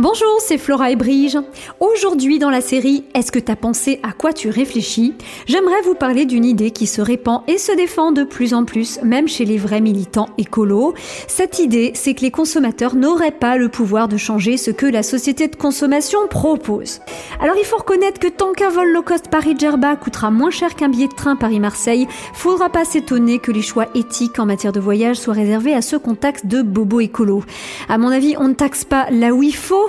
Bonjour, c'est Flora et Brige. Aujourd'hui dans la série Est-ce que t'as pensé à quoi tu réfléchis? J'aimerais vous parler d'une idée qui se répand et se défend de plus en plus, même chez les vrais militants écolos. Cette idée, c'est que les consommateurs n'auraient pas le pouvoir de changer ce que la société de consommation propose. Alors il faut reconnaître que tant qu'un vol low cost Paris-Djerba coûtera moins cher qu'un billet de train Paris-Marseille, faudra pas s'étonner que les choix éthiques en matière de voyage soient réservés à ceux qu'on taxe de bobo écolo. À mon avis, on ne taxe pas là où il faut,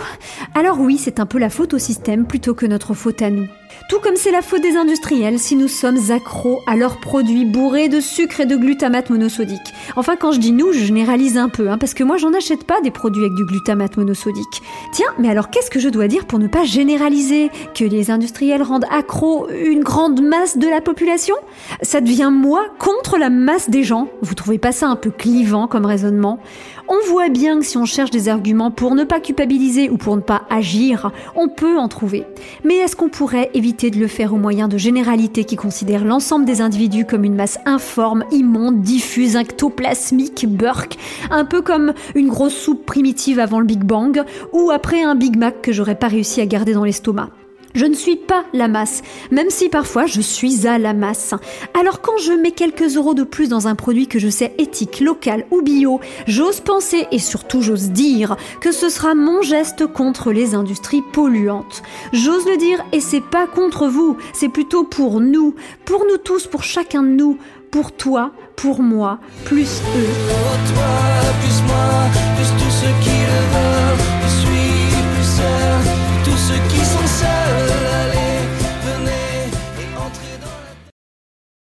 alors oui, c'est un peu la faute au système plutôt que notre faute à nous. Tout comme c'est la faute des industriels si nous sommes accros à leurs produits bourrés de sucre et de glutamate monosodique. Enfin, quand je dis nous, je généralise un peu, hein, parce que moi j'en achète pas des produits avec du glutamate monosodique. Tiens, mais alors qu'est-ce que je dois dire pour ne pas généraliser Que les industriels rendent accro une grande masse de la population? Ça devient moi contre la masse des gens. Vous trouvez pas ça un peu clivant comme raisonnement? On voit bien que si on cherche des arguments pour ne pas culpabiliser ou pour ne pas agir, on peut en trouver. Mais est-ce qu'on pourrait éviter de le faire au moyen de généralités qui considèrent l'ensemble des individus comme une masse informe, immonde, diffuse, ectoplasmique, burk, un peu comme une grosse soupe primitive avant le Big Bang ou après un Big Mac que j'aurais pas réussi à garder dans l'estomac. Je ne suis pas la masse, même si parfois je suis à la masse. Alors quand je mets quelques euros de plus dans un produit que je sais éthique, local ou bio, j'ose penser et surtout j'ose dire que ce sera mon geste contre les industries polluantes. J'ose le dire et c'est pas contre vous, c'est plutôt pour nous, pour nous tous, pour chacun de nous, pour toi, pour moi, plus eux.